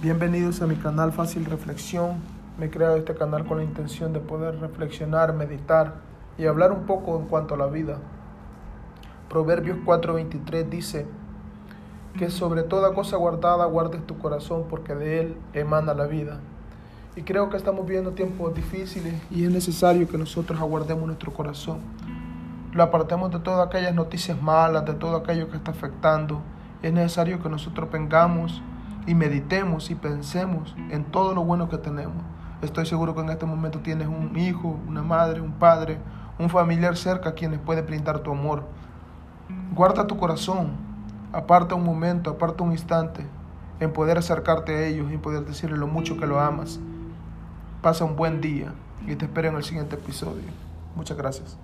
Bienvenidos a mi canal Fácil Reflexión. Me he creado este canal con la intención de poder reflexionar, meditar y hablar un poco en cuanto a la vida. Proverbios 4:23 dice que sobre toda cosa guardada guardes tu corazón porque de él emana la vida. Y creo que estamos viviendo tiempos difíciles y es necesario que nosotros aguardemos nuestro corazón. Lo apartemos de todas aquellas noticias malas, de todo aquello que está afectando. Es necesario que nosotros vengamos y meditemos y pensemos en todo lo bueno que tenemos. Estoy seguro que en este momento tienes un hijo, una madre, un padre, un familiar cerca a quienes puede brindar tu amor. Guarda tu corazón, aparta un momento, aparta un instante en poder acercarte a ellos y poder decirles lo mucho que lo amas. Pasa un buen día y te espero en el siguiente episodio. Muchas gracias.